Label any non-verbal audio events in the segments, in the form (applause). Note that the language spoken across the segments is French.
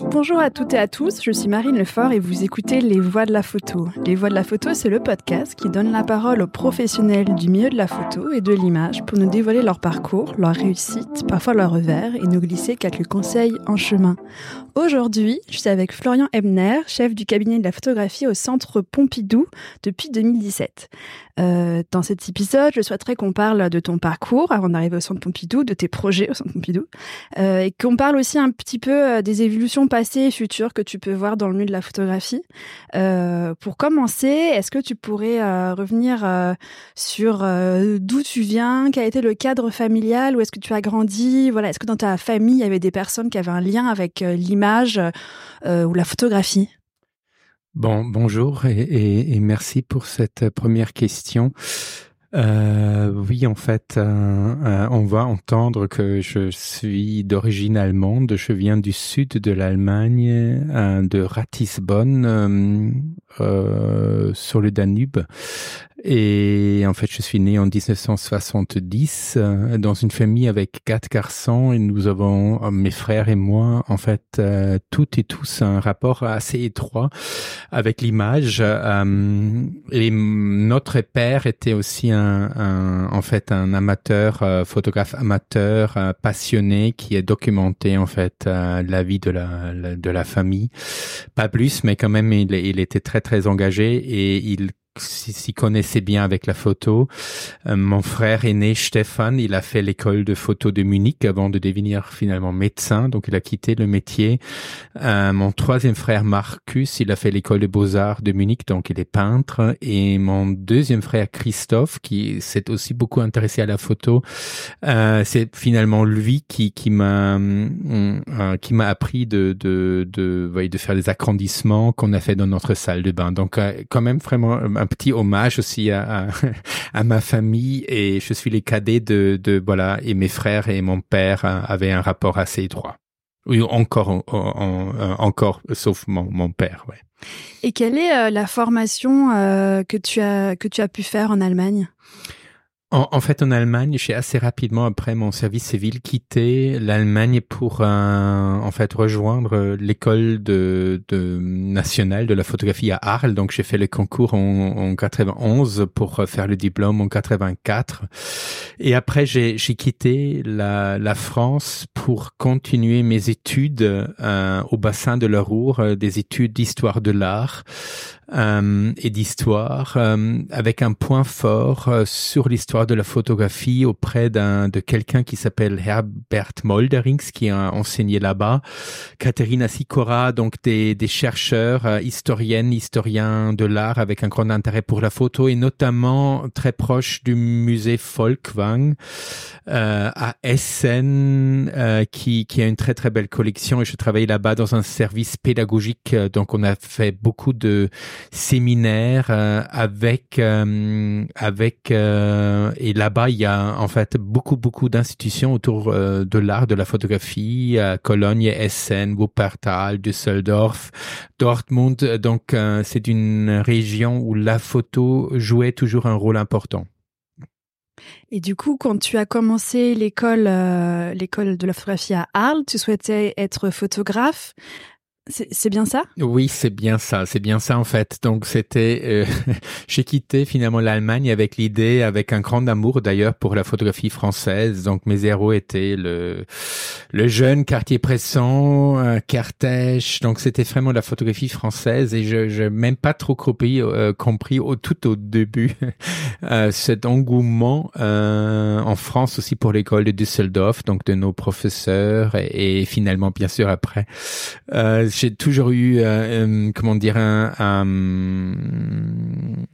Bonjour à toutes et à tous, je suis Marine Lefort et vous écoutez Les Voix de la photo. Les Voix de la photo, c'est le podcast qui donne la parole aux professionnels du milieu de la photo et de l'image pour nous dévoiler leur parcours, leur réussite, parfois leur revers et nous glisser quelques conseils en chemin. Aujourd'hui, je suis avec Florian Ebner, chef du cabinet de la photographie au Centre Pompidou depuis 2017. Euh, dans cet épisode, je souhaiterais qu'on parle de ton parcours avant d'arriver au Centre Pompidou, de tes projets au Centre Pompidou, euh, et qu'on parle aussi un petit peu euh, des évolutions passées et futures que tu peux voir dans le milieu de la photographie. Euh, pour commencer, est-ce que tu pourrais euh, revenir euh, sur d'où tu viens, quel a été le cadre familial, où est-ce que tu as grandi, voilà, est-ce que dans ta famille il y avait des personnes qui avaient un lien avec l'image ou la photographie? Bon, bonjour et, merci pour cette première question. Euh, oui, en fait, euh, euh, on va entendre que je suis d'origine allemande. Je viens du sud de l'Allemagne, euh, de Ratisbonne, sur le Danube. Et en fait, je suis né en 1970 euh, dans une famille avec quatre garçons et nous avons, euh, mes frères et moi, en fait, euh, toutes et tous un rapport assez étroit avec l'image. et notre père était aussi un, un en fait, un amateur, photographe amateur, passionné qui a documenté en fait la vie de la, de la famille. Pas plus, mais quand même, il, il était très très engagé et il s'y connaissait bien avec la photo. Euh, mon frère aîné Stéphane, il a fait l'école de photo de Munich avant de devenir finalement médecin, donc il a quitté le métier. Euh, mon troisième frère Marcus, il a fait l'école de beaux-arts de Munich, donc il est peintre. Et mon deuxième frère Christophe, qui s'est aussi beaucoup intéressé à la photo, euh, c'est finalement lui qui qui m'a qui m'a appris de de de, de, faire les agrandissements qu'on a fait dans notre salle de bain. Donc quand même vraiment un petit hommage aussi (laughs) à, ma famille et je suis les cadets de, de voilà et mes frères et mon père avaient un rapport assez étroit. Oui, encore, encore, sauf mon, mon père. Et quelle est euh, la formation euh, que tu as que tu as pu faire en Allemagne? En, en, fait, en Allemagne, j'ai assez rapidement après mon service civil quitté l'Allemagne pour en fait rejoindre l'école de, de, nationale de la photographie à Arles. Donc, j'ai fait le concours en, en 91 pour faire le diplôme en 84. Et après, j'ai quitté la, la, France pour continuer mes études euh, au bassin de la Roure, euh, des études d'histoire de l'art euh, et d'histoire, euh, avec un point fort euh, sur l'histoire de la photographie auprès d'un de quelqu'un qui s'appelle Herbert Molderings, qui a enseigné là-bas, Katerina Sikora, donc des, des chercheurs, historiennes, historiens de l'art avec un grand intérêt pour la photo et notamment très proche du musée Folkwang à Essen, qui, qui a une très très belle collection. Et je travaille là-bas dans un service pédagogique, donc on a fait beaucoup de séminaire euh, avec euh, avec euh, et là-bas il y a en fait beaucoup beaucoup d'institutions autour de l'art de la photographie Cologne, Essen, Wuppertal, Düsseldorf, Dortmund donc c'est une région où la photo jouait toujours un rôle important. Et du coup, quand tu as commencé l'école, l'école de la photographie à Arles, tu souhaitais être photographe. C'est bien ça? Oui, c'est bien ça. C'est bien ça en fait. Donc c'était, euh, (laughs) j'ai quitté finalement l'Allemagne avec l'idée, avec un grand amour d'ailleurs pour la photographie française. Donc mes héros étaient le le jeune Cartier-Bresson, euh, Cartèche. Donc c'était vraiment la photographie française et je je même pas trop compris, euh, compris au tout au début (laughs) euh, cet engouement en France aussi pour l'école de Düsseldorf, donc de nos professeurs et, et finalement bien sûr après j'ai toujours eu, euh, euh, comment dire, un, un,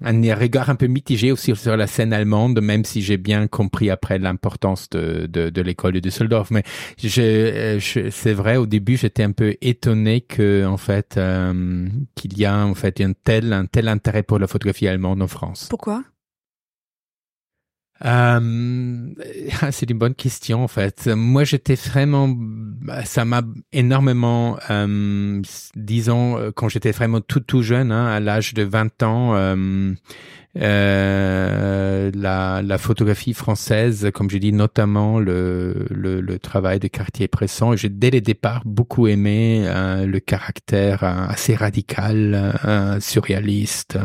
un, regard un peu mitigé aussi sur la scène allemande, même si j'ai bien compris après l'importance de, de, de l'école de Düsseldorf. Mais je, je c'est vrai, au début, j'étais un peu étonné que, en fait, euh, qu'il y a en fait un tel, un tel intérêt pour la photographie allemande en France. Pourquoi? Euh, (laughs) c'est une bonne question en fait. Moi, j'étais vraiment, ça m'a énormément, euh, disons, quand j'étais vraiment tout tout jeune, hein, à l'âge de 20 ans, euh, euh, la, la, photographie française, comme j'ai dit, notamment le, le, le travail de Cartier-Bresson. J'ai dès le départ beaucoup aimé euh, le caractère euh, assez radical, surréaliste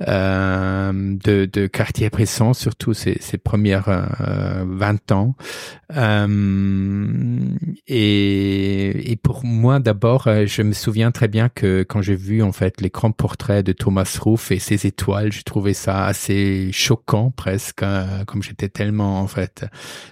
de, de Cartier-Bresson, surtout ses, ses premières 20 ans. et, et pour moi, d'abord, je me souviens très bien que quand j'ai vu en fait les grands de Thomas Ruff et ses étoiles, trouvais ça assez choquant presque, hein, comme j'étais tellement en fait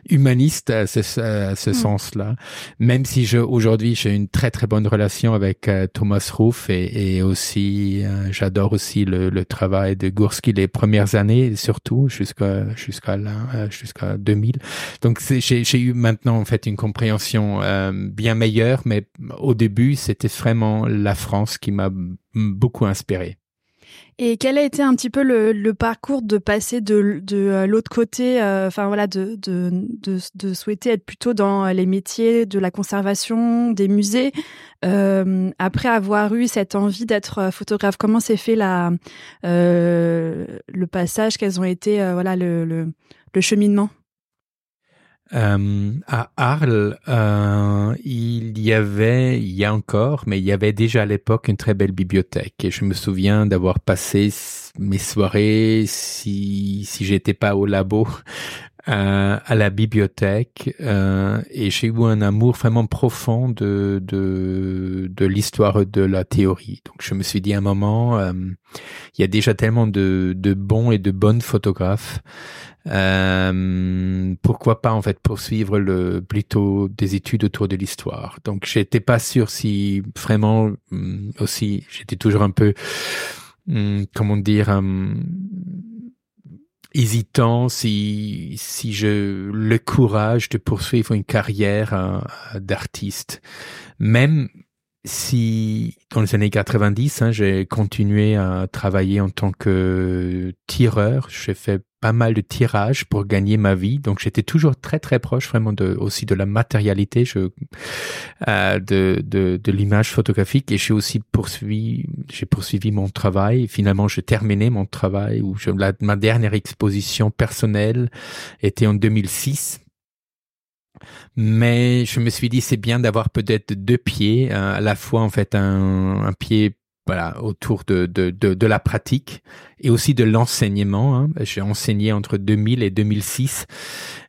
humaniste à ce, ce mm. sens-là. Même si je aujourd'hui j'ai une très très bonne relation avec euh, Thomas Ruff et, et aussi euh, j'adore aussi le, le, travail de Gursky les premières années surtout jusqu'à jusqu'à là euh, jusqu'à 2000. Donc j'ai eu maintenant en fait une compréhension bien meilleure, mais au début c'était vraiment la France qui m'a beaucoup inspiré. Et quel a été un petit peu le, le parcours de passer de, de euh, l'autre côté, euh, enfin voilà, de, de, de, souhaiter être plutôt dans les métiers de la conservation, des musées, euh, après avoir eu cette envie d'être euh, photographe? Comment s'est fait la, euh, le passage? Quels ont été voilà le, le, le cheminement? Euh, à Arles, euh, il y avait, il y a encore, mais il y avait déjà à l'époque une très belle bibliothèque. Et je me souviens d'avoir passé mes soirées, si, si j'étais pas au labo, euh, à la bibliothèque. Euh, et j'ai eu un amour vraiment profond de, de, de l'histoire de la théorie. Donc je me suis dit à un moment, euh, il y a déjà tellement de, de bons et de bonnes photographes. Euh, pourquoi pas en fait poursuivre le plutôt des études autour de l'histoire. Donc j'étais pas sûr si vraiment hum, aussi j'étais toujours un peu hum, comment dire hum, hésitant si si je le courage de poursuivre une carrière euh, d'artiste. Même si dans les années 90, hein, j'ai continué à travailler en tant que tireur, j'ai fait pas mal de tirages pour gagner ma vie, donc j'étais toujours très très proche vraiment de aussi de la matérialité, je, euh, de, de, de l'image photographique. Et j'ai aussi poursuivi j'ai poursuivi mon travail. Finalement, j'ai terminé mon travail où je, la, ma dernière exposition personnelle était en 2006 mais je me suis dit c'est bien d'avoir peut-être deux pieds, euh, à la fois en fait un, un pied voilà autour de, de, de, de, la pratique et aussi de l'enseignement. Hein. J'ai enseigné entre 2000 et 2006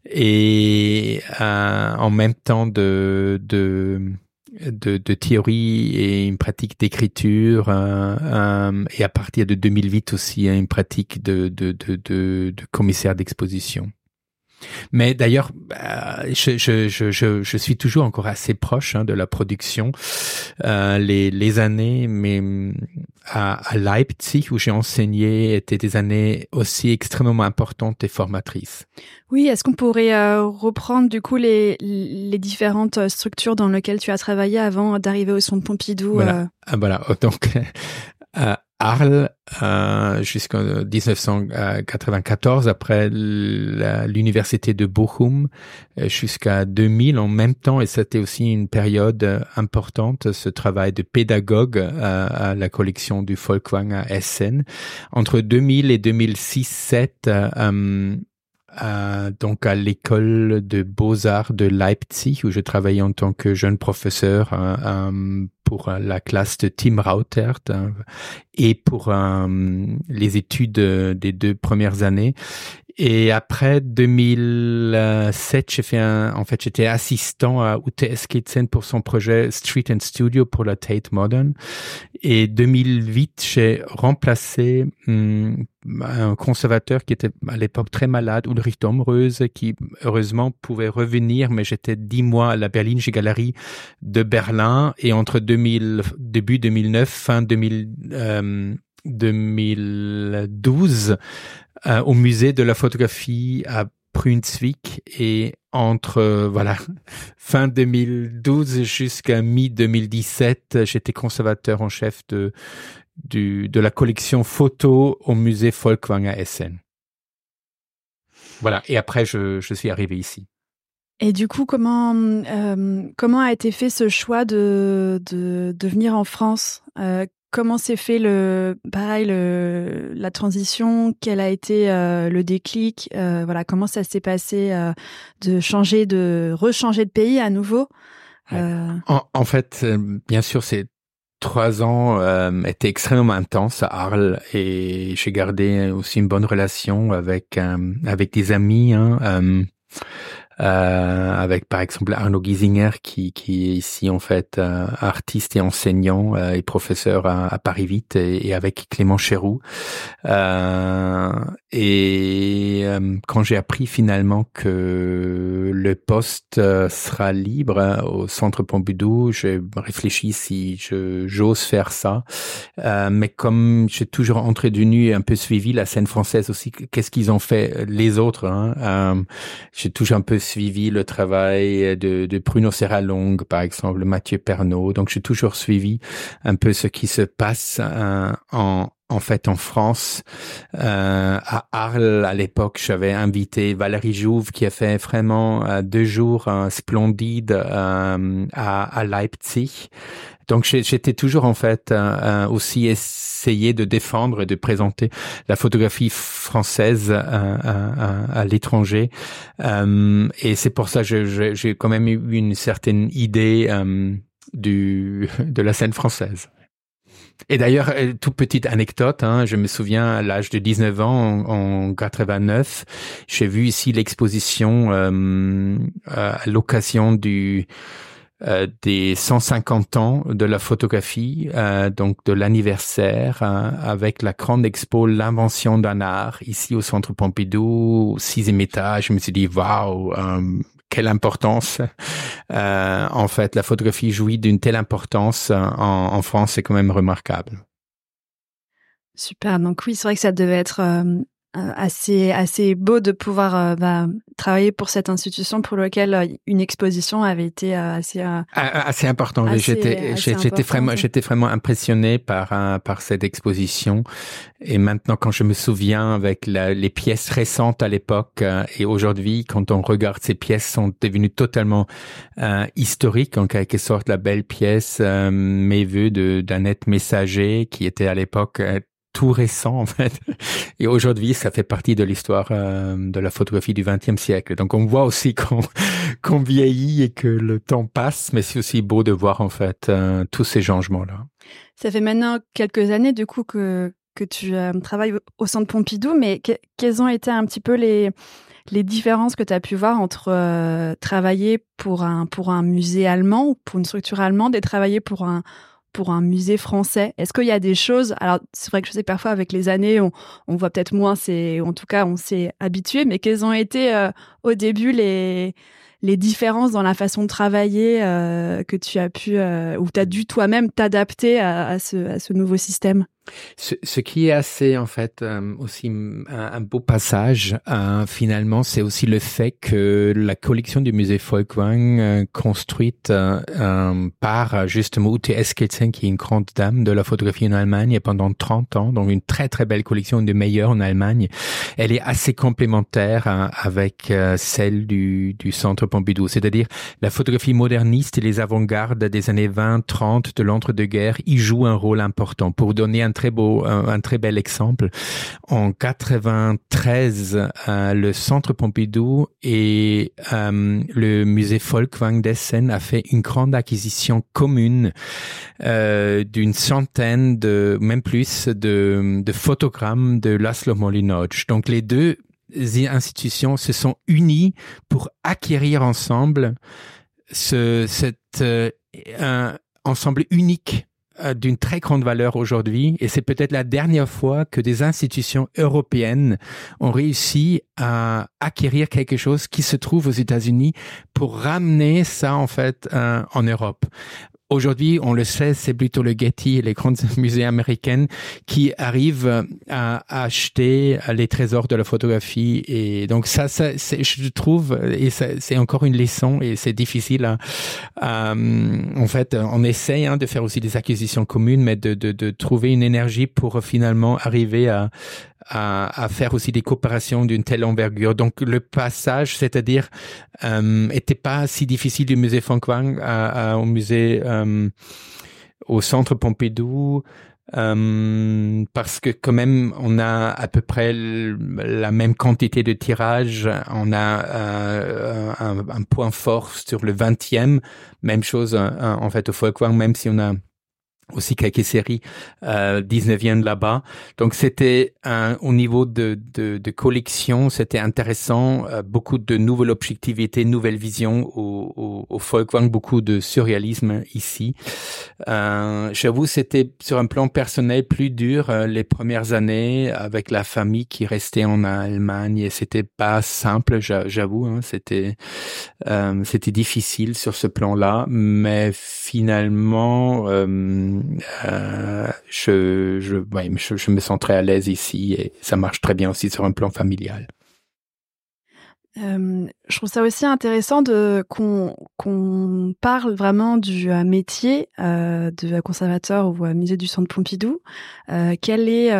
et euh, en même temps de, de de, de, théorie et une pratique d'écriture euh, euh, et à partir de 2008 aussi une pratique de, de, de, de commissaire d'exposition. Mais d'ailleurs, bah, je, je, je, je, suis toujours encore assez proche hein, de la production. Euh, les, les années, mais à, à Leipzig où j'ai enseigné étaient des années aussi extrêmement importantes et formatrices. Oui, est-ce qu'on pourrait euh, reprendre du coup les, les différentes structures dans lesquelles tu as travaillé avant d'arriver au Centre Pompidou Voilà, euh... ah, voilà. donc (laughs) Arles euh, jusqu'en 1994, après l'université de Bochum euh, jusqu'à 2000 en même temps, et c'était aussi une période importante, ce travail de pédagogue à, à la collection du Folkwang à Essen. Entre 2000 et 2006-7, euh, euh, donc à l'école de beaux-arts de Leipzig où je travaillais en tant que jeune professeur euh, euh pour la classe de Tim Rautert et pour euh, les études des deux premières années. Et après 2007, j'ai fait un, en fait, j'étais assistant à UTS Kitsen pour son projet Street and Studio pour la Tate Modern. Et 2008, j'ai remplacé hum, un conservateur qui était à l'époque très malade, Ulrich Domreuse, qui heureusement pouvait revenir, mais j'étais dix mois à la Berlinische Galerie de Berlin et entre 2000, début 2009, fin 2000, euh, 2012 euh, au musée de la photographie à Brunswick et entre euh, voilà (laughs) fin 2012 jusqu'à mi 2017 j'étais conservateur en chef de du, de la collection photo au musée Folkwang à Essen. Voilà et après je, je suis arrivé ici. Et du coup, comment euh, comment a été fait ce choix de de, de venir en France? Comment s'est fait le pareil le, la transition Quel a été le déclic Voilà, comment ça s'est passé de changer de rechanger de pays à nouveau en, fait, bien sûr, c'est trois ans euh, étaient extrêmement intenses à Arles et j'ai gardé aussi une bonne relation avec euh, avec des amis. Hein, euh, euh, avec par exemple Arnaud Giesinger qui, qui est ici en fait euh, artiste et enseignant euh, et professeur à, à Paris Vite et, et, avec Clément Chéroux. Euh, et quand j'ai appris finalement que le poste sera libre au Centre Pompidou, j'ai réfléchi si je j'ose faire ça. mais comme j'ai toujours entretenu et un peu suivi la scène française aussi, qu'est-ce qu'ils ont fait les autres hein, J'ai toujours un peu suivi le travail de, de Bruno Serralong, par exemple, Mathieu Pernaud. Donc, j'ai toujours suivi un peu ce qui se passe euh, en, en fait en France. Euh, à Arles, à l'époque, j'avais invité Valérie Jouve qui a fait vraiment euh, deux jours splendides à, à Leipzig. Donc j'étais toujours en fait euh, euh, aussi essayé de défendre et de présenter la photographie française euh, à l'étranger. et c'est pour ça que j'ai quand même eu une certaine idée du, de la scène française. Et d'ailleurs, toute petite anecdote, hein, je me souviens à l'âge de 19 ans, en, en 89, j'ai vu ici l'exposition à l'occasion du euh, des 150 ans de la photographie, euh, donc de l'anniversaire, euh, avec la grande expo L'invention d'un art ici au Centre Pompidou, sixième étage. Je me suis dit, waouh, quelle importance. en fait, la photographie jouit d'une telle importance en, en France, c'est quand même remarquable. Super. Donc oui, c'est vrai que ça devait être euh, assez assez beau de pouvoir euh, bah, travailler pour cette institution pour laquelle euh, une exposition avait été assez ah, ah, assez important. J'étais j'étais vraiment j'étais vraiment impressionné par par cette exposition et maintenant quand je me souviens avec les pièces récentes à l'époque et aujourd'hui quand on regarde ces pièces sont devenues totalement historiques en quelque sorte la belle pièce mes vœux de d'Annette Messager qui était à l'époque tout récent en fait. (laughs) Et aujourd'hui, ça fait partie de l'histoire euh, de la photographie du XXe siècle. Donc on voit aussi (laughs) qu'on vieillit et que le temps passe, mais c'est aussi beau de voir en fait euh, tous ces changements-là. Ça fait maintenant quelques années du coup que que tu euh, travailles au Centre Pompidou, mais quelles ont été un petit peu les les différences que tu as pu voir entre travailler pour un pour un musée allemand ou pour une structure allemande et travailler pour un pour un musée français. Est-ce qu'il y a des choses Alors, c'est vrai que je sais parfois avec les années, on, on voit peut-être moins, c'est en tout cas, on s'est habitué, mais quelles ont été euh, au début les les différences dans la façon de travailler euh, que tu as pu euh, ou tu as dû toi-même t'adapter à, à, ce, à ce nouveau système? Ce, ce, qui est assez en fait euh, aussi un, beau passage euh, finalement, c'est aussi le fait que la collection du musée Folkwang euh, construite par justement Ute Eskelsen qui est une grande dame de la photographie en Allemagne pendant 30 ans, donc une très très belle collection, une des meilleures en Allemagne. Elle est assez complémentaire avec celle du, du Centre Pompidou, c'est-à-dire la photographie moderniste et les avant-gardes des années 20-30 de l'entre-deux-guerres y jouent un rôle important pour donner un très beau, un, très bel exemple. En 93, euh, le Centre Pompidou et euh, le musée Folkwang d'Essen a fait une grande acquisition commune euh, d'une centaine de, même plus, de, de photogrammes de Laszlo Molinowicz. Donc les deux institutions se sont unies pour acquérir ensemble ce, cet ensemble unique d'une très grande valeur aujourd'hui et c'est peut-être la dernière fois que des institutions européennes ont réussi à acquérir quelque chose qui se trouve aux États-Unis pour ramener ça en fait euh, en Europe. Aujourd'hui, on le sait, c'est plutôt le Getty et les grands (laughs) musées américains qui arrivent à, acheter les trésors de la photographie. Et donc ça, ça je trouve, et c'est encore une leçon et c'est difficile. À, en fait, on essaye hein, de faire aussi des acquisitions communes, mais de, de, de trouver une énergie pour finalement arriver à, à, à, faire aussi des coopérations d'une telle envergure. Donc le passage, c'est-à-dire, euh, était pas si difficile du musée Franck Wang au musée, euh, au centre Pompidou. Euh, parce que quand même, on a à peu près la même quantité de tirages. On a euh, un, un, point fort sur le 20e. Même chose en fait au Folkwang, même si on a aussi quelques séries euh, 19e là-bas. Donc c'était au niveau de, de, de collection, c'était intéressant, euh, beaucoup de nouvelles objectivités, nouvelles visions au, au, au Folkwang, beaucoup de surréalisme ici. Euh, J'avoue, c'était sur un plan personnel plus dur euh, les premières années avec la famille qui restait en Allemagne et c'était pas simple, j'avoue, hein, c'était euh, c'était difficile sur ce plan-là, mais finalement euh, euh, je, je, ouais, je, me sens très à l'aise ici et ça marche très bien aussi sur un plan familial. Euh, je trouve ça aussi intéressant de qu'on qu'on parle vraiment du euh, métier de conservateur au musée du Centre Pompidou. Quel est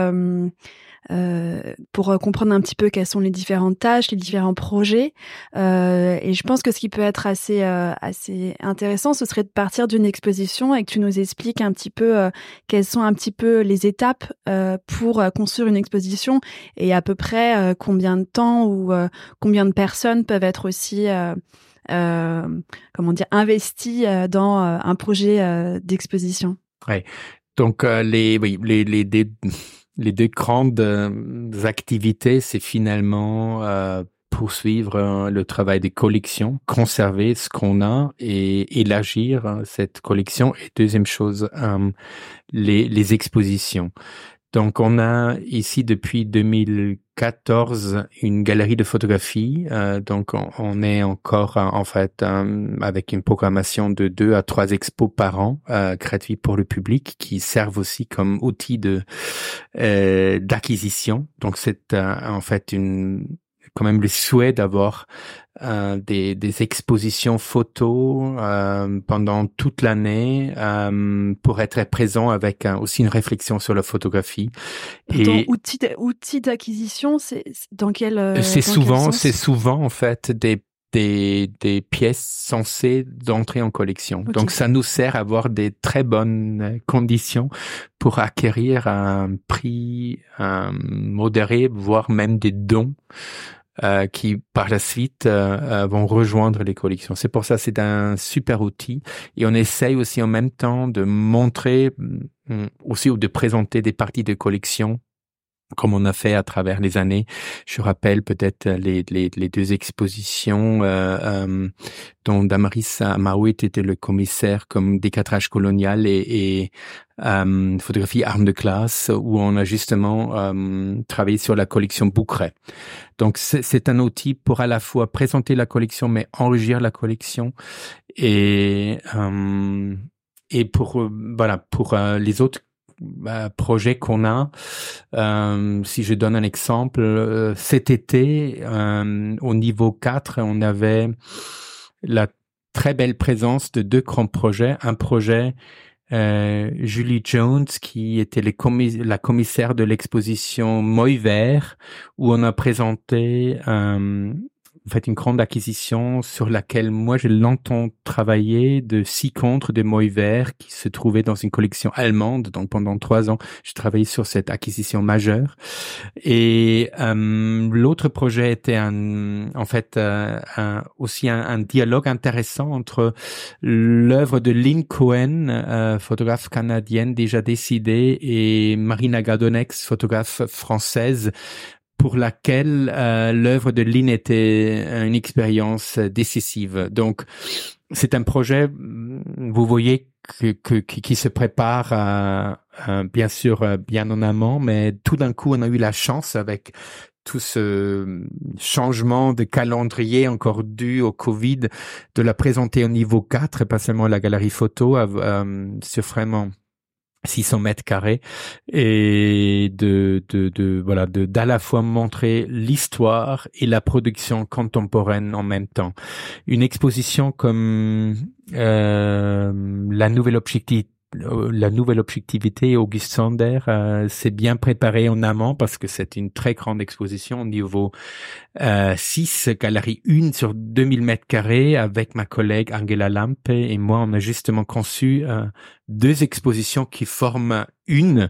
pour euh, comprendre un petit peu quelles sont les différentes tâches, les différents projets. Euh, et je pense que ce qui peut être assez assez intéressant, ce serait de partir d'une exposition et que tu nous expliques un petit peu quelles sont un petit peu les étapes pour construire une exposition et à peu près combien de temps ou combien de personnes peuvent être aussi comment dire investies dans un projet d'exposition. Ouais. Donc les les les deux grandes euh, activités, c'est finalement euh, poursuivre euh, le travail des collections, conserver ce qu'on a et élargir cette collection. Et deuxième chose, les, les expositions. Donc, on a ici depuis 2014 une galerie de photographie. Euh, donc, on, est encore en fait avec une programmation de deux à trois expos par an euh, gratuits pour le public qui servent aussi comme outil de euh, d'acquisition. Donc, c'est en fait une quand même le souhait d'avoir euh, des, des, expositions photos euh, pendant toute l'année euh, pour être présent avec aussi une réflexion sur la photographie. Et outil, outil d'acquisition, c'est dans quel C'est souvent, c'est souvent en fait des des, des pièces censées d'entrer en collection. Donc ça nous sert à avoir des très bonnes conditions pour acquérir un prix modéré, voire même des dons euh, qui par la suite euh, euh, vont rejoindre les collections. C'est pour ça c'est un super outil et on essaye aussi en même temps de montrer mm, aussi ou de présenter des parties de collection comme on a fait à travers les années. Je rappelle peut-être les, les, les, deux expositions euh, euh, dont Damaris Maouit était le commissaire comme décatrage colonial et, et euh, photographie armes de classe où on a justement euh, travaillé sur la collection Boucret. Donc c'est un outil pour à la fois présenter la collection mais enrichir la collection et euh, et pour voilà pour les autres projet qu'on a. Euh, si je donne un exemple, euh, cet été, euh, au niveau 4, on avait la très belle présence de deux grands projets. Un projet Julie Jones, qui était la commissaire de l'exposition Moy Vert, où on a présenté en fait une grande acquisition sur laquelle moi j'ai longtemps travaillé de six contres de Moïver qui se trouvaient dans une collection allemande. Donc pendant trois ans, j'ai travaillé sur cette acquisition majeure. Et euh, l'autre projet était un, en fait euh, aussi un, un, dialogue intéressant entre l'œuvre de Lynn Cohen, euh, photographe canadienne déjà décidée, et Marina Gadonex, photographe française, pour laquelle euh, l'œuvre de Lynn était une expérience décisive. Donc, c'est un projet, vous voyez, que, qui se prépare euh, euh, bien sûr bien en amont, mais tout d'un coup, on a eu la chance avec tout ce changement de calendrier encore dû au Covid, de la présenter au niveau 4 et pas seulement la galerie photo, euh, sur vraiment 600 mètres carrés et de, de, de voilà de d'à la fois montrer l'histoire et la production contemporaine en même temps. Une exposition comme euh, la nouvelle objectif la nouvelle objectivité, Auguste Sander euh, s'est bien préparé en amont parce que c'est une très grande exposition au niveau euh, 6, galerie 1 sur 2000 mètres carrés avec ma collègue Angela Lampe et moi, on a justement conçu euh, deux expositions qui forment une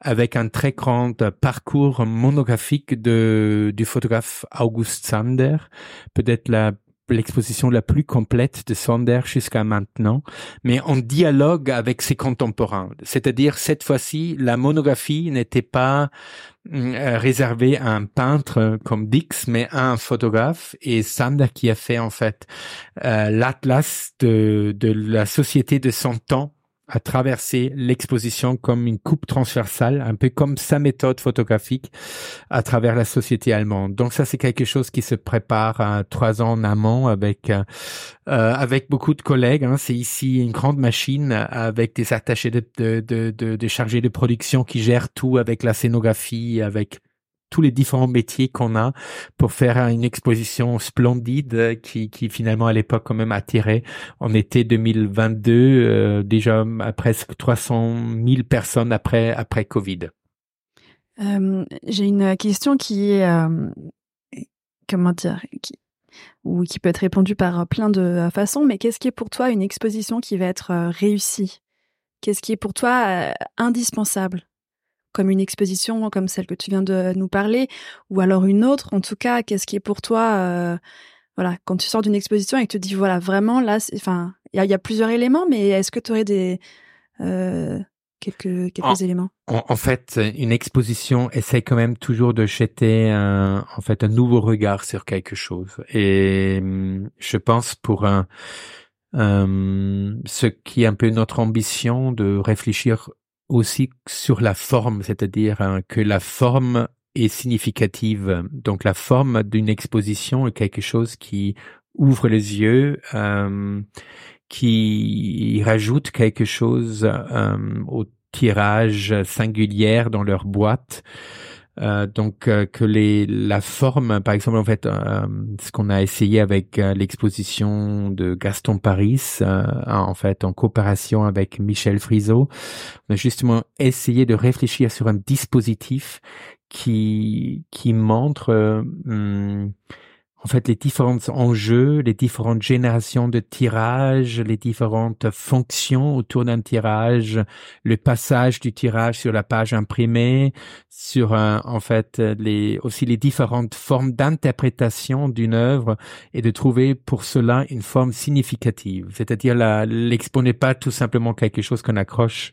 avec un très grand parcours monographique de, du photographe August Sander, peut-être la l'exposition la plus complète de Sander jusqu'à maintenant, mais en dialogue avec ses contemporains. C'est-à-dire, cette fois-ci, la monographie n'était pas euh, réservée à un peintre comme Dix, mais à un photographe, et Sander qui a fait en fait euh, l'atlas de, de la société de son temps à traverser l'exposition comme une coupe transversale, un peu comme sa méthode photographique à travers la société allemande. Donc ça, c'est quelque chose qui se prépare à trois ans en amont avec euh, avec beaucoup de collègues. Hein. C'est ici une grande machine avec des attachés de, de, de, de, de chargés de production qui gèrent tout avec la scénographie, avec les différents métiers qu'on a pour faire une exposition splendide qui, finalement à l'époque quand même attirait. En été 2022 euh, déjà à presque 300 000 personnes après Covid. Euh, J'ai une question qui est euh, comment dire ou qui peut être répondue par plein de façons, mais qu'est-ce qui est pour toi une exposition qui va être euh, réussie? Qu'est-ce qui est pour toi euh, indispensable? Comme une exposition comme celle que tu viens de nous parler, ou alors une autre. En tout cas, qu'est-ce qui est pour toi, euh, voilà, quand tu sors d'une exposition et que tu te dis, voilà, vraiment, là, enfin, il y, y a, plusieurs éléments, mais est-ce que tu aurais des euh, quelques quelques en, éléments? en, en, fait, une exposition essaie quand même toujours de jeter un, en fait un nouveau regard sur quelque chose, et je pense pour un euh, ce qui est un peu notre ambition de réfléchir aussi sur la forme, c'est-à-dire hein, que la forme est significative. Donc la forme d'une exposition est quelque chose qui ouvre les yeux, qui rajoute quelque chose au tirage singulière dans leur boîte. Euh, donc euh, que les la forme, par exemple en fait, euh, ce qu'on a essayé avec euh, l'exposition de Gaston Paris, en fait en coopération avec Michel Friso, on a justement essayé de réfléchir sur un dispositif qui qui montre hum, en fait les différents enjeux, les différentes générations de tirages, les différentes fonctions autour d'un tirage, le passage du tirage sur la page imprimée, sur un, en fait les aussi les différentes formes d'interprétation d'une œuvre et de trouver pour cela une forme significative. C'est-à-dire l'expo n'est pas tout simplement quelque chose qu'on accroche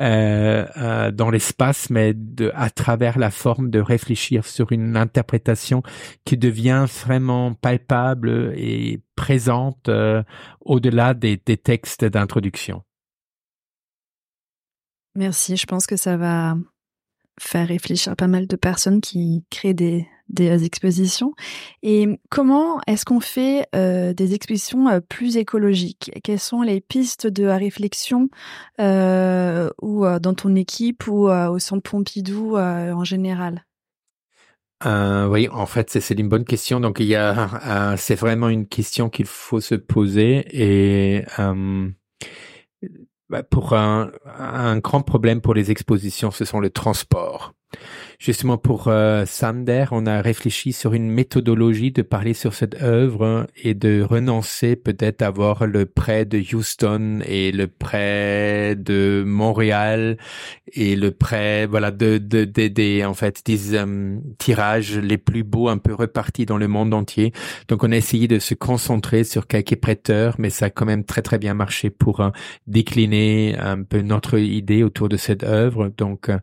euh, euh, dans l'espace, mais de, à travers la forme de réfléchir sur une interprétation qui devient vraiment palpable et présente euh, au-delà des, textes d'introduction. Merci, je pense que ça va faire réfléchir pas mal de personnes qui créent des, expositions. Et comment est-ce qu'on fait euh, des expositions euh, plus écologiques? Quelles sont les pistes de réflexion ou dans ton équipe ou au Centre Pompidou en général? Euh, oui, en fait, c'est une bonne question. Donc, il y a, euh, c'est vraiment une question qu'il faut se poser et euh, bah, pour un, grand problème pour les expositions, ce sont le transport. Justement pour euh, Sander, on a réfléchi sur une méthodologie de parler sur cette œuvre et de renoncer peut-être à avoir le prêt de Houston et le prêt de Montréal et le prêt voilà de de en fait des um, tirages les plus beaux un peu repartis dans le monde entier. Donc on a essayé de se concentrer sur quelques prêteurs, mais ça a quand même très très bien marché pour uh, décliner un peu notre idée autour de cette œuvre. Donc uh,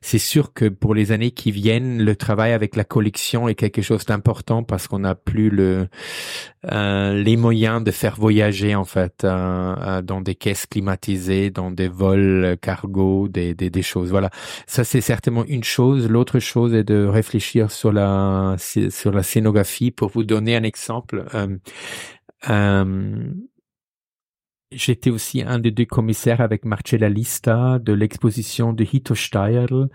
c'est sûr que pour les qui viennent, le travail avec la collection est quelque chose d'important parce qu'on n'a plus le euh, les moyens de faire voyager en fait euh, euh, dans des caisses climatisées, dans des vols cargo, des, des, choses. Voilà, ça c'est certainement une chose. L'autre chose est de réfléchir sur la sur la scénographie. Pour vous donner un exemple. J'étais aussi un des deux commissaires avec Marcella Lista de l'exposition de Hito Steierl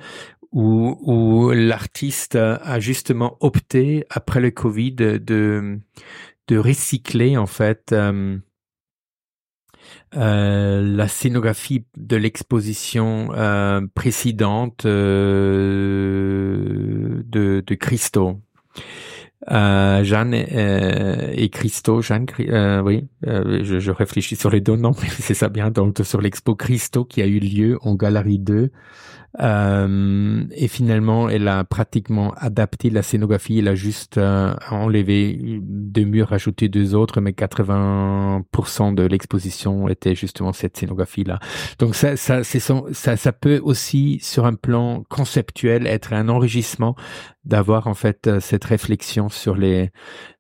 où, où l'artiste a justement opté après le Covid de de recycler en fait euh, la scénographie de l'exposition précédente de, de Christo. Euh, Jeanne euh, et Christo, Jeanne, euh, oui, euh, je, je, réfléchis sur les deux noms, (laughs) mais c'est ça bien, donc sur l'expo Christo qui a eu lieu en Galerie 2 euh, et finalement, elle a pratiquement adapté la scénographie. Elle a juste euh, enlevé deux murs, rajouté deux autres, mais 80% de l'exposition était justement cette scénographie-là. Donc ça, ça, son, ça, ça peut aussi, sur un plan conceptuel, être un enrichissement d'avoir en fait euh, cette réflexion sur les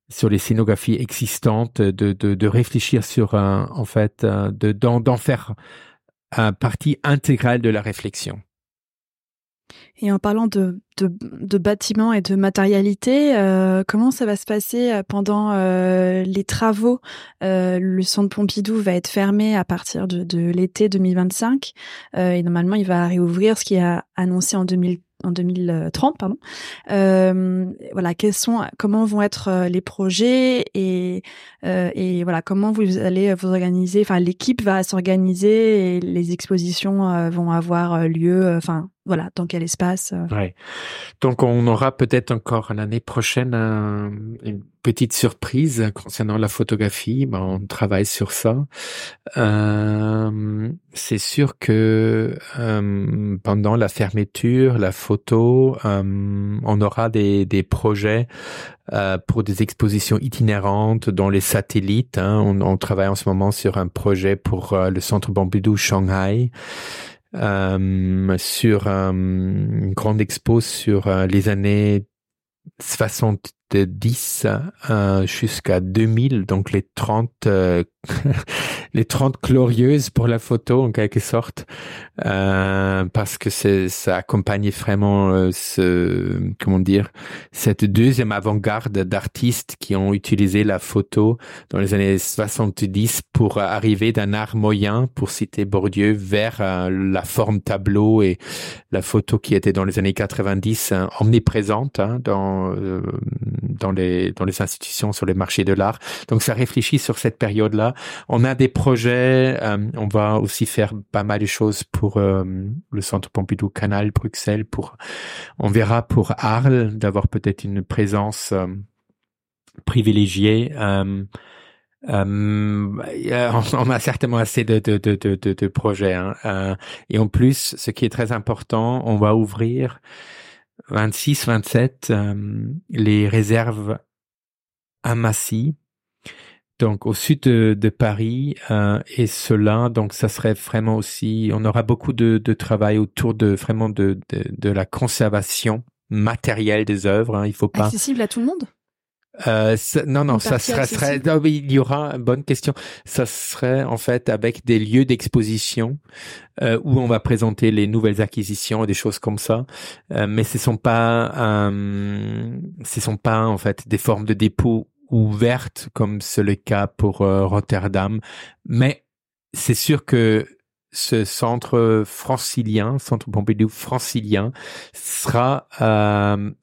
sur les scénographies existantes, de, de, de réfléchir sur en fait, de d'en faire partie intégrale de la réflexion. Et en parlant de, de, de bâtiments et de matérialité, euh, comment ça va se passer euh, pendant euh, les travaux Le centre Pompidou va être fermé à partir de, de l'été 2025 et normalement il va réouvrir, ce qui a annoncé en 2000 en 2030 pardon. Euh, voilà, quels sont comment vont être euh, les projets et euh, et voilà comment vous allez vous organiser. Enfin, l'équipe va s'organiser et les expositions euh, vont avoir lieu. Enfin, voilà, dans quel espace. Ouais. Donc on aura peut-être encore l'année prochaine une petite surprise concernant la photographie. Ben, on travaille sur ça. Euh, c'est sûr que euh, pendant la fermeture, la photo, euh, on aura des, des projets euh, pour des expositions itinérantes dans les satellites. Hein. On, travaille en ce moment sur un projet pour euh, le Centre Pompidou Shanghai. Euh, sur une grande expo sur les années 70 euh, jusqu'à 2000, donc les 30 euh, (laughs) les 30 glorieuses pour la photo en quelque sorte, euh, parce que ça accompagne vraiment euh, ce comment dire cette deuxième avant-garde d'artistes qui ont utilisé la photo dans les années 70 pour arriver d'un art moyen, pour citer Bourdieu, vers euh, la forme tableau et la photo qui était dans les années 90 hein, omniprésente hein, dans dans les dans les institutions sur les marchés de l'art. Donc ça réfléchit sur cette période-là. On a des projets. Euh, on va aussi faire pas mal de choses pour euh, le Centre Pompidou Canal Bruxelles. Pour, on verra pour Arles d'avoir peut-être une présence euh, privilégiée. Euh, on a certainement assez de, de, de, de, de projets. Hein. et en plus, ce qui est très important, on va ouvrir 26, 27 les réserves à Massy donc au sud de, Paris euh, et cela donc ça serait vraiment aussi on aura beaucoup de, travail autour de vraiment de, de, de la conservation matérielle des œuvres hein, il faut pas accessible à tout le monde? Euh, non, non, ça serait, serait il y aura bonne question. Ça serait en fait avec des lieux d'exposition euh, où on va présenter les nouvelles acquisitions et des choses comme ça. Euh, mais ce sont pas, euh, ce sont pas en fait des formes de dépôt ouverte comme c'est le cas pour Rotterdam. Mais c'est sûr que ce centre francilien, centre Pompidou francilien, sera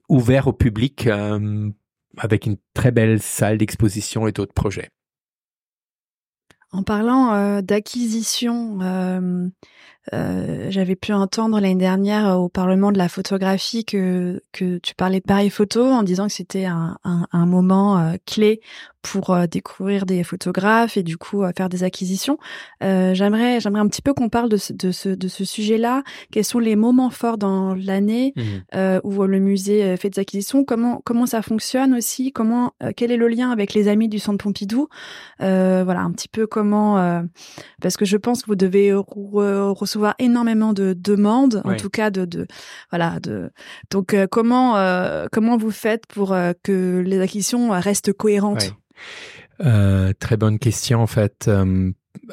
ouvert au public avec une très belle salle d'exposition et d'autres projets. En parlant d'acquisition, euh, j'avais pu entendre l'année dernière au Parlement de la photographie que, que tu parlais de Paris Photo en disant que c'était un, un, un, moment euh, clé pour euh, découvrir des photographes et du coup faire des acquisitions. j'aimerais j'aimerais un petit peu qu'on parle de ce, de ce, de ce sujet-là. Quels sont les moments forts dans l'année mmh. où le musée fait des acquisitions? Comment comment ça fonctionne aussi? Comment quel est le lien avec les amis du Centre Pompidou? Voilà un petit peu comment parce que je pense que vous devez recevoir énormément de demandes, en tout cas de, de voilà de donc euh, comment euh, comment vous faites pour euh, que les acquisitions restent cohérentes? Très bonne question en fait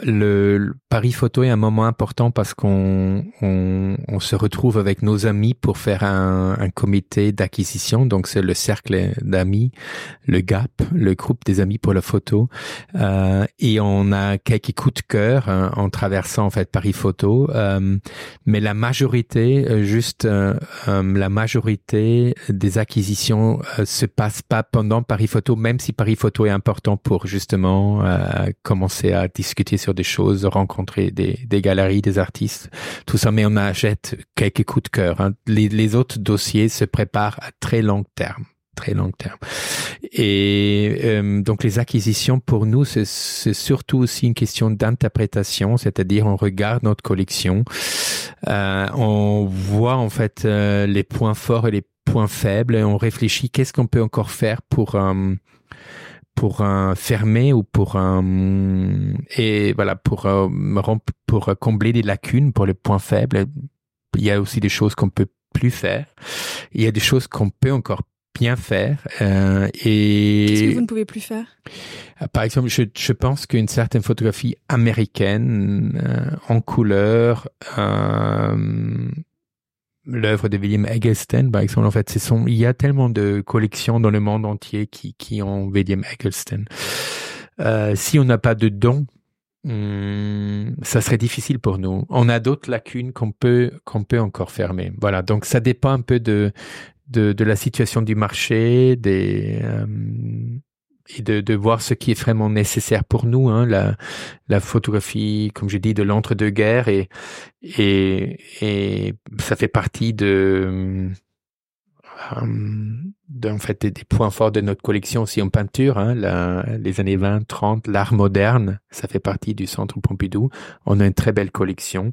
le, Paris Photo est un moment important parce qu'on on, on, se retrouve avec nos amis pour faire un, un comité d'acquisition. Donc c'est le cercle d'amis, le GAP, le groupe des amis pour la photo. Euh, et on a quelques coups de cœur hein, en traversant en fait Paris Photo. Euh, mais la majorité, euh, juste euh, euh, la majorité des acquisitions se passe pas pendant Paris Photo, même si Paris Photo est important pour justement commencer à discuter sur des choses, rencontrer des, galeries, des artistes, tout ça, mais on achète quelques coups de cœur. Hein. Les, autres dossiers se préparent à très long terme très long terme. Et euh, donc les acquisitions pour nous, c'est surtout aussi une question d'interprétation, c'est-à-dire on regarde notre collection, euh, on voit en fait euh, les points forts et les points faibles et on réfléchit qu'est-ce qu'on peut encore faire pour pour un fermer ou pour un et voilà pour euh, pour combler des lacunes pour les points faibles. Il y a aussi des choses qu'on peut plus faire. Il y a des choses qu'on peut encore bien faire. Euh, et qu'est-ce que vous ne pouvez plus faire? Euh, Par exemple, je, je pense qu'une certaine photographie américaine euh, en couleur, euh, l'œuvre de William Eggleston, par exemple, en fait, c'est son, il y a tellement de collections dans le monde entier qui, qui ont William Eggleston. Euh, si on n'a pas de dons hmm, ça serait difficile pour nous. On a d'autres lacunes qu'on peut qu'on peut encore fermer. Voilà, donc ça dépend un peu de de, de la situation du marché, des euh, et de, de voir ce qui est vraiment nécessaire pour nous, hein, la, la photographie, comme je dis, de l'entre-deux-guerres et, et, et ça fait partie de euh, en fait des, points forts de notre collection aussi en peinture, hein, les années 20, 30, l'art moderne, ça fait partie du Centre Pompidou. On a une très belle collection.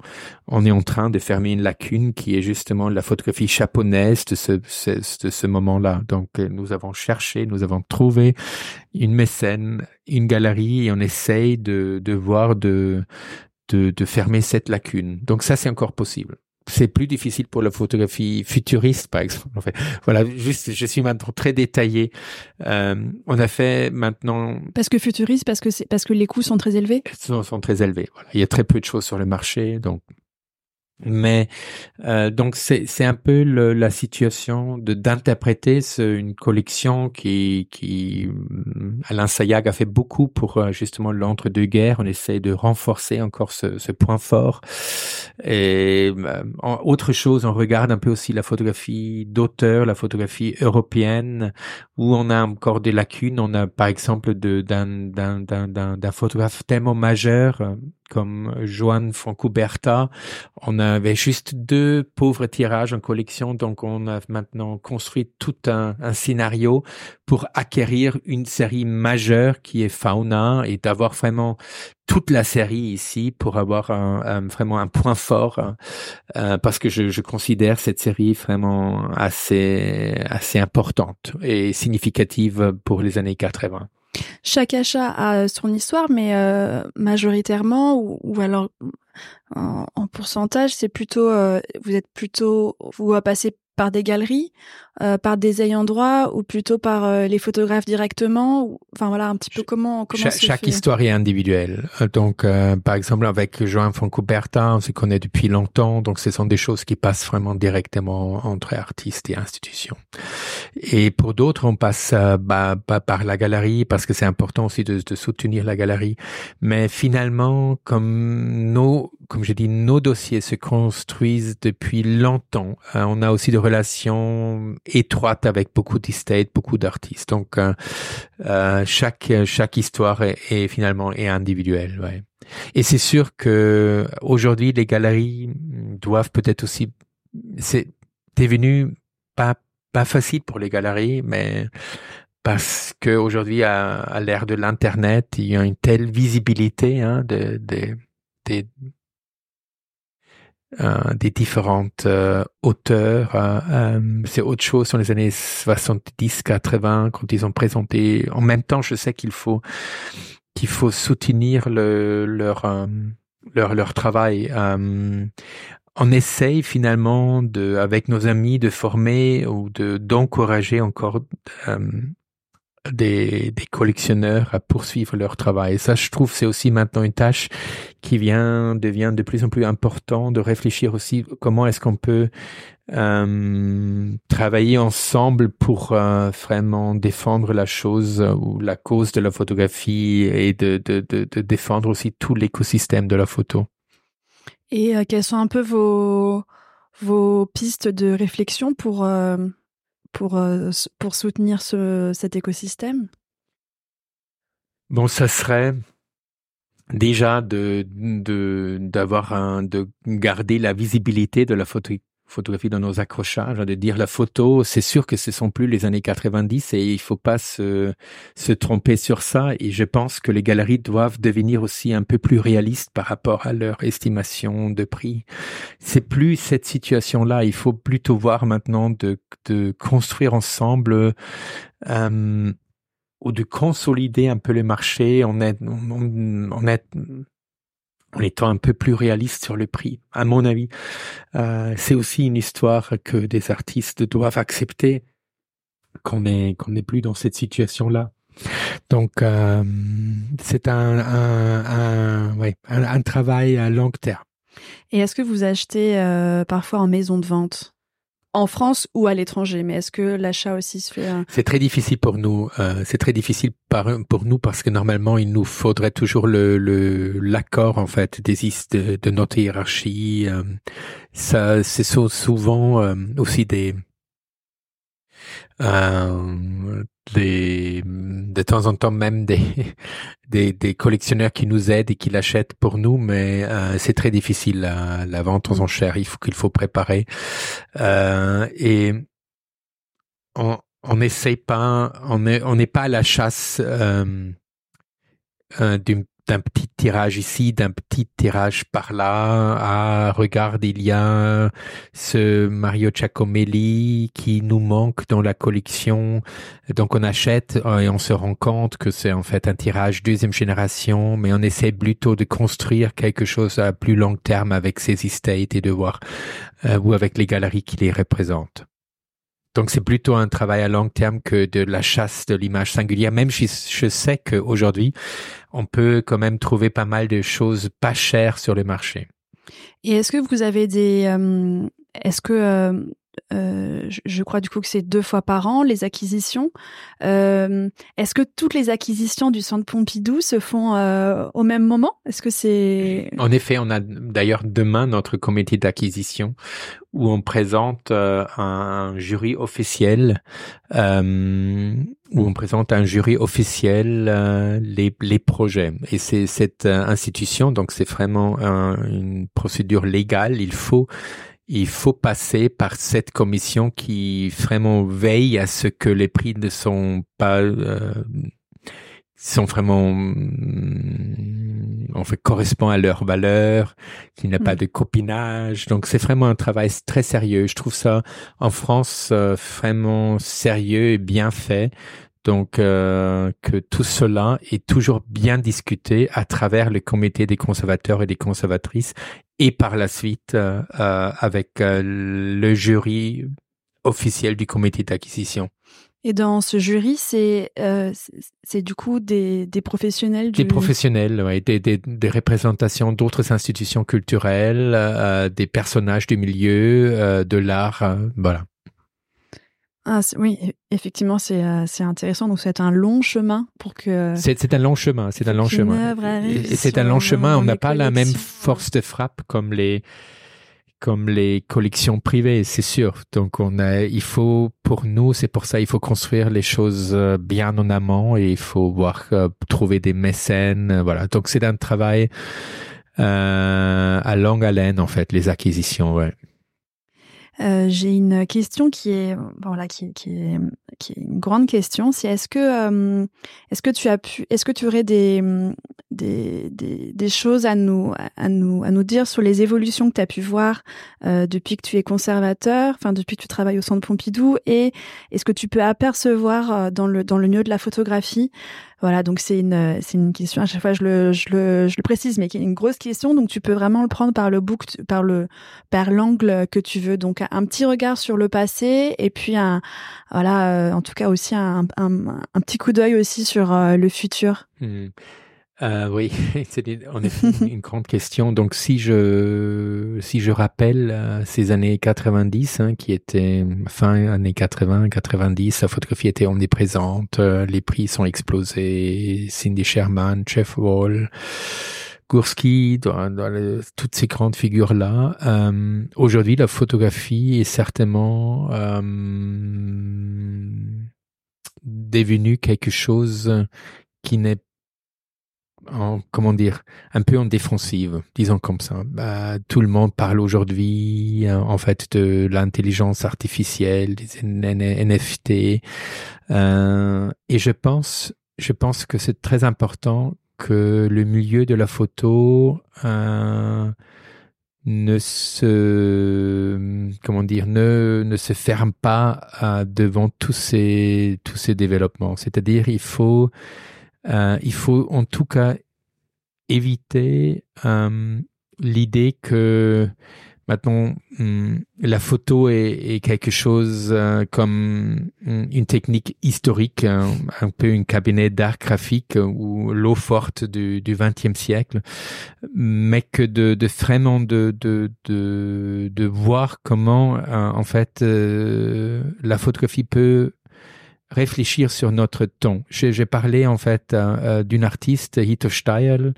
On est en train de fermer une lacune qui est justement la photographie japonaise de ce, moment-là. Donc euh, nous avons cherché, nous avons trouvé une mécène, une galerie et on essaye de, voir de fermer cette lacune. Donc ça, c'est encore possible c'est plus difficile pour la photographie futuriste, par exemple. En fait, voilà, juste, je suis maintenant très détaillé. Euh, on a fait maintenant. Parce que futuriste, parce que c'est parce que les coûts sont très élevés? Sont, sont très élevés. Voilà, il y a très peu de choses sur le marché, donc mais euh, donc c'est c'est un peu le, la situation de d'interpréter une collection qui qui mm, Alain Sayag a fait beaucoup pour euh, justement l'entre-deux guerres. On essaie de renforcer encore ce, ce point fort. Et euh, autre chose, on regarde un peu aussi la photographie d'auteur, la photographie européenne, où on a encore des lacunes. On a par exemple de d'un d'un d'un d'un photographe tellement majeur euh, comme Joan Foncuberta. On avait juste deux pauvres tirages en collection, donc on a maintenant construit tout un, scénario pour acquérir une série majeure qui est Fauna et d'avoir vraiment toute la série ici pour avoir vraiment un point fort hein. euh, parce que je, je, considère cette série vraiment assez assez importante et significative pour les années 80. Chaque achat a son histoire, mais euh, majoritairement ou, ou alors en, en pourcentage, c'est plutôt euh, vous êtes plutôt vous passez par des galeries, euh, par des ayants droit ou plutôt par euh, les photographes directement ou, Enfin voilà un petit peu comment comment chaque, chaque histoire est individuelle. Euh, donc euh, par exemple avec Joan Foncuberta, on se connaît depuis longtemps, donc ce sont des choses qui passent vraiment directement entre artistes et institutions. Et pour d'autres, on passe bah, bah, par la galerie parce que c'est important aussi de, de soutenir la galerie. Mais finalement, comme nos comme je dis, nos dossiers se construisent depuis longtemps. on a aussi de relations étroites avec beaucoup d'estates, beaucoup d'artistes. Donc, euh, euh, chaque chaque histoire est, finalement est individuelle. Ouais. Et c'est sûr que aujourd'hui, les galeries doivent peut-être aussi. C'est devenu pas pas facile pour les galeries, mais parce que aujourd'hui, à, à l'ère de l'internet, il y a une telle visibilité hein, de, de, de euh, des différentes euh, auteurs. Euh, c'est autre chose sur les années 70-80 quand ils ont présenté. En même temps, je sais qu'il faut qu'il faut soutenir le, leur leur leur travail. On essaye finalement de, avec nos amis, de former ou de d'encourager encore des, des, collectionneurs à poursuivre leur travail. Ça, je trouve, c'est aussi maintenant une tâche qui vient devient de plus en plus important de réfléchir aussi comment est-ce qu'on peut euh, travailler ensemble pour euh, vraiment défendre la chose ou la cause de la photographie et de, de, de, de défendre aussi tout l'écosystème de la photo. Et euh, quelles sont un peu vos, vos pistes de réflexion pour euh, pour, euh, pour soutenir ce, cet écosystème? Bon, ça serait déjà de de d'avoir un de garder la visibilité de la photo photographie dans nos accrochages, de dire la photo, c'est sûr que ce sont plus les années 90 et il faut pas se, se tromper sur ça. Et je pense que les galeries doivent devenir aussi un peu plus réalistes par rapport à leur estimation de prix. C'est plus cette situation-là. Il faut plutôt voir maintenant de, de construire ensemble, euh, ou de consolider un peu le marché. On est, on est en étant un peu plus réaliste sur le prix. À mon avis, euh, c'est aussi une histoire que des artistes doivent accepter qu'on est qu'on n'est plus dans cette situation-là. Donc euh, c'est un un, un, ouais, un, travail à long terme. Et est-ce que vous achetez euh, parfois en maison de vente? En France ou à l'étranger. Mais est-ce que l'achat aussi se fait C'est très difficile pour nous. Euh, c'est très difficile par, pour nous parce que normalement il nous faudrait toujours le l'accord en fait des de, de notre hiérarchie. Euh, ça, c'est souvent euh, aussi des euh, des, de temps en temps même des, (laughs) des, des, collectionneurs qui nous aident et qui l'achètent pour nous, mais euh, c'est très difficile la, la, vente aux enchères. Il faut qu'il faut préparer euh, et on on n'essaye pas, on n'est on n'est pas à la chasse euh, euh d'une d'un petit tirage ici, d'un petit tirage par là. Ah, regarde, il y a ce Mario Giacomelli qui nous manque dans la collection. Donc on achète et on se rend compte que c'est en fait un tirage deuxième génération, mais on essaie plutôt de construire quelque chose à plus long terme avec ces estates et de voir euh, ou avec les galeries qui les représentent. Donc c'est plutôt un travail à long terme que de la chasse de l'image singulière. Même si je sais qu'aujourd'hui, on peut quand même trouver pas mal de choses pas chères sur le marché. Et est-ce que vous avez des, euh, est-ce que euh, je crois du coup que c'est deux fois par an les acquisitions. Euh, Est-ce que toutes les acquisitions du centre Pompidou se font euh, au même moment? Est-ce que c'est En effet, on a d'ailleurs demain notre comité d'acquisition où on présente un jury officiel, où on présente un jury officiel les projets. Et c'est cette institution, donc c'est vraiment une procédure légale. Il faut il faut passer par cette commission qui vraiment veille à ce que les prix ne sont pas euh, sont vraiment en fait correspond à leur valeur, qu'il n'y a pas mm. de copinage. Donc c'est vraiment un travail très sérieux. Je trouve ça en France euh, vraiment sérieux et bien fait. Donc euh, que tout cela est toujours bien discuté à travers le comité des conservateurs et des conservatrices et par la suite euh, euh, avec euh, le jury officiel du comité d'acquisition. Et dans ce jury, c'est c'est du coup des, des professionnels du... Des professionnels, ouais, des, des, des représentations d'autres institutions culturelles, des personnages du milieu, de l'art, voilà. Ah, oui, effectivement, c'est euh, c'est intéressant. Donc, c'est un long chemin pour que. C'est un long chemin. C'est un long chemin. C'est un long chemin. On n'a pas la même force de frappe comme les comme les collections privées, c'est sûr. Donc, on a, il faut pour nous, c'est pour ça, il faut construire les choses euh, bien en amont et il faut voir euh, trouver des mécènes. Voilà. Donc, c'est un travail euh, à longue haleine en fait, les acquisitions. Ouais. Euh, j'ai une question qui est voilà qui, qui, est, qui est une grande question. C'est est-ce que euh, est-ce que tu as pu est-ce que tu aurais des, des, des, choses à nous à nous à nous dire sur les évolutions que tu as pu voir euh, depuis que tu es conservateur, enfin depuis que tu travailles au Centre Pompidou et est-ce que tu peux apercevoir euh, dans le dans le milieu de la photographie voilà, donc c'est une, c'est une question, à chaque fois je le, je le, je le précise, mais qui est une grosse question, donc tu peux vraiment le prendre par le book, par le, par l'angle que tu veux. Donc un petit regard sur le passé et puis un, voilà, euh, en tout cas aussi un, un, un petit coup d'œil aussi sur euh, le futur. Mmh. Euh, oui, (laughs) c'est en effet une grande question. Donc, si je si je rappelle euh, ces années 90, hein, qui étaient fin années 80, 90, la photographie était omniprésente, euh, les prix sont explosés, Cindy Sherman, Jeff Wall, Gursky, dans, dans toutes ces grandes figures là. Euh, aujourd'hui, la photographie est certainement devenue quelque chose qui n'est en, comment dire, un peu en défensive, disons comme ça. Bah, tout le monde parle aujourd'hui, hein, en fait, de l'intelligence artificielle, des NFT, euh, et je pense, je pense que c'est très important que le milieu de la photo euh, ne se comment dire ne ne se ferme pas euh, devant tous ces tous ces développements. C'est-à-dire il faut euh, il faut en tout cas éviter euh, l'idée que Maintenant, hmm, la photo est, quelque chose euh, comme une technique historique, un, peu une cabinet d'art graphique ou l'eau forte du XXe siècle, mais que de, vraiment de, de, de, voir comment en fait la photographie peut réfléchir sur notre temps. J'ai parlé en fait d'une artiste, Hito Steil,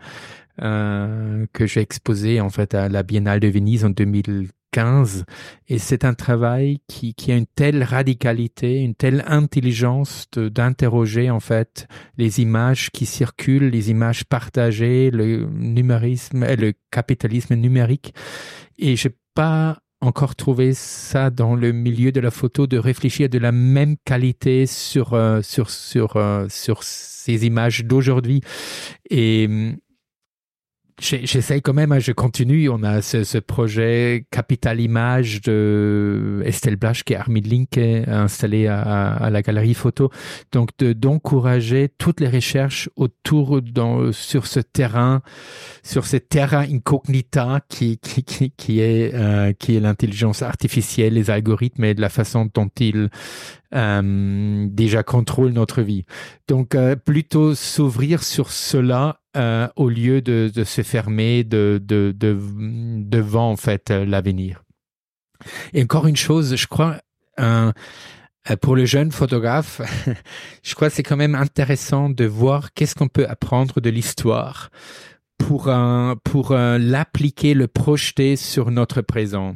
euh, que j'ai exposé en fait à la Biennale de Venise en 2015 et c'est un travail qui, qui a une telle radicalité, une telle intelligence d'interroger en fait les images qui circulent, les images partagées, le numérisme, euh, le capitalisme numérique et j'ai pas encore trouvé ça dans le milieu de la photo de réfléchir de la même qualité sur euh, sur sur sur ces images d'aujourd'hui. Et J'essaye quand même, hein, je continue. On a ce, projet Capital Image de Estelle Blache qui est Armin Link installé à, la galerie photo. Donc d'encourager toutes les recherches autour dans, sur ce terrain, sur ce terrain incognita qui qui qui, qui est euh, est l'intelligence artificielle, les algorithmes et de la façon dont ils euh, déjà contrôlent notre vie. Donc euh, plutôt s'ouvrir sur cela euh, au lieu de, se fermer de, de, de, devant en fait euh, l'avenir. Et encore une chose, je crois, euh, pour le jeune photographe, (laughs) je crois que c'est quand même intéressant de voir qu'est-ce qu'on peut apprendre de l'histoire pour l'appliquer, le projeter sur notre présent.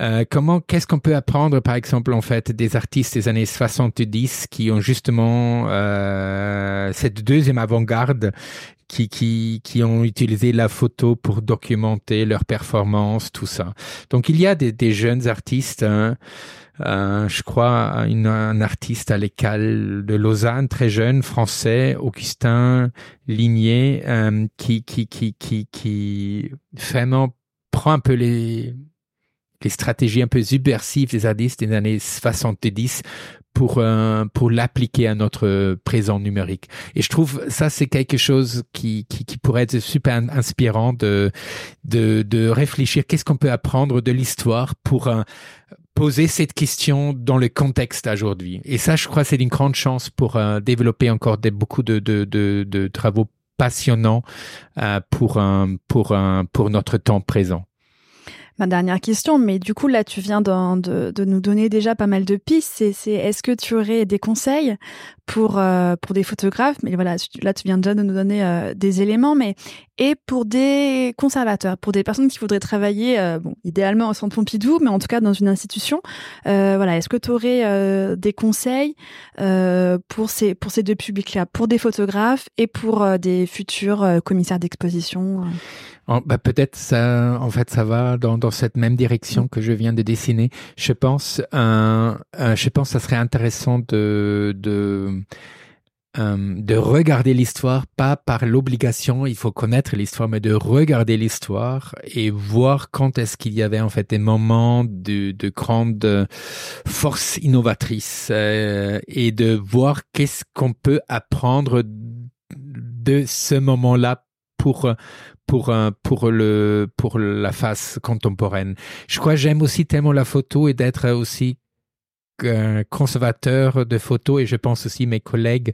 Euh, comment, qu'est-ce qu'on peut apprendre, par exemple, en fait, des artistes des années 70 qui ont justement euh, cette deuxième avant-garde qui, qui, qui ont utilisé la photo pour documenter leur performance, tout ça? Donc, il y a des, des jeunes artistes. Hein, euh, je crois une, un artiste à l'école de Lausanne, très jeune, français, Augustin Ligné, euh, qui, qui, qui, qui, qui vraiment prend un peu les les stratégies un peu subversives des artistes des années 70 pour euh, pour l'appliquer à notre présent numérique. Et je trouve ça c'est quelque chose qui, qui, qui pourrait être super inspirant de de, de réfléchir qu'est-ce qu'on peut apprendre de l'histoire pour euh, poser cette question dans le contexte aujourd'hui. Et ça, je crois, c'est une grande chance pour euh, développer encore des, beaucoup de, de, de, de travaux passionnants pour pour pour notre temps présent ma dernière question, mais du coup là tu viens de, de, nous donner déjà pas mal de pistes. C'est est-ce que tu aurais des conseils pour euh, pour des photographes Mais voilà, là tu viens déjà de nous donner euh, des éléments, mais et pour des conservateurs, pour des personnes qui voudraient travailler, euh, bon idéalement au Centre Pompidou, mais en tout cas dans une institution. voilà, est-ce que tu aurais des conseils pour ces pour ces deux publics-là, pour des photographes et pour des futurs commissaires d'exposition bah, peut-être ça, en fait, ça va dans, dans cette même direction que je viens de dessiner. Je pense, euh, euh, je pense, ça serait intéressant de de euh, de regarder l'histoire, pas par l'obligation, il faut connaître l'histoire, mais de regarder l'histoire et voir quand est-ce qu'il y avait en fait des moments de, de grande force innovatrice euh, et de voir qu'est-ce qu'on peut apprendre de ce moment-là pour pour pour le pour la face contemporaine. Je crois j'aime aussi tellement la photo et d'être aussi un conservateur de photos et je pense aussi mes collègues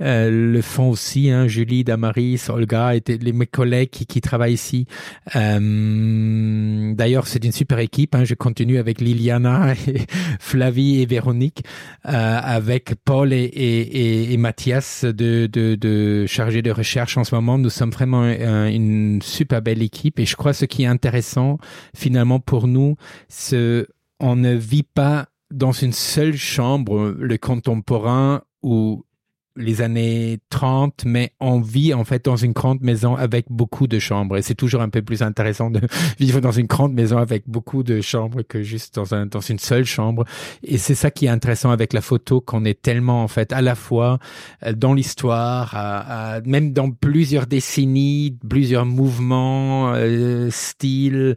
euh, le font aussi, hein, Julie, Damaris, Olga et les, mes collègues qui, qui travaillent ici. Euh, D'ailleurs, c'est une super équipe. Hein, je continue avec Liliana, (laughs) et Flavie et Véronique, euh, avec Paul et, et, et, Mathias de, de, de chargés de recherche en ce moment. Nous sommes vraiment euh, une super belle équipe et je crois ce qui est intéressant finalement pour nous, c'est on ne vit pas dans une seule chambre le contemporain ou les années 30, mais on vit en fait dans une grande maison avec beaucoup de chambres. Et c'est toujours un peu plus intéressant de (laughs) vivre dans une grande maison avec beaucoup de chambres que juste dans, un, dans une seule chambre. Et c'est ça qui est intéressant avec la photo, qu'on est tellement en fait à la fois euh, dans l'histoire, même dans plusieurs décennies, plusieurs mouvements, euh, styles,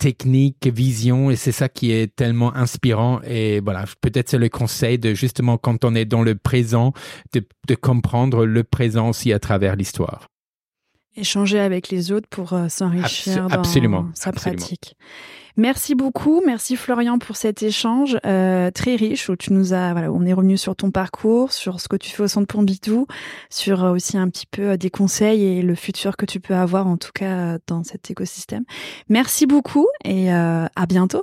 technique, vision, et c'est ça qui est tellement inspirant. Et voilà, peut-être c'est le conseil de justement quand on est dans le présent, de, de comprendre le présent aussi à travers l'histoire. Échanger avec les autres pour euh, s'enrichir dans sa pratique. Merci beaucoup, merci Florian pour cet échange euh, très riche où tu nous as, voilà, on est revenu sur ton parcours, sur ce que tu fais au Centre Pompidou, sur euh, aussi un petit peu euh, des conseils et le futur que tu peux avoir en tout cas dans cet écosystème. Merci beaucoup et à bientôt.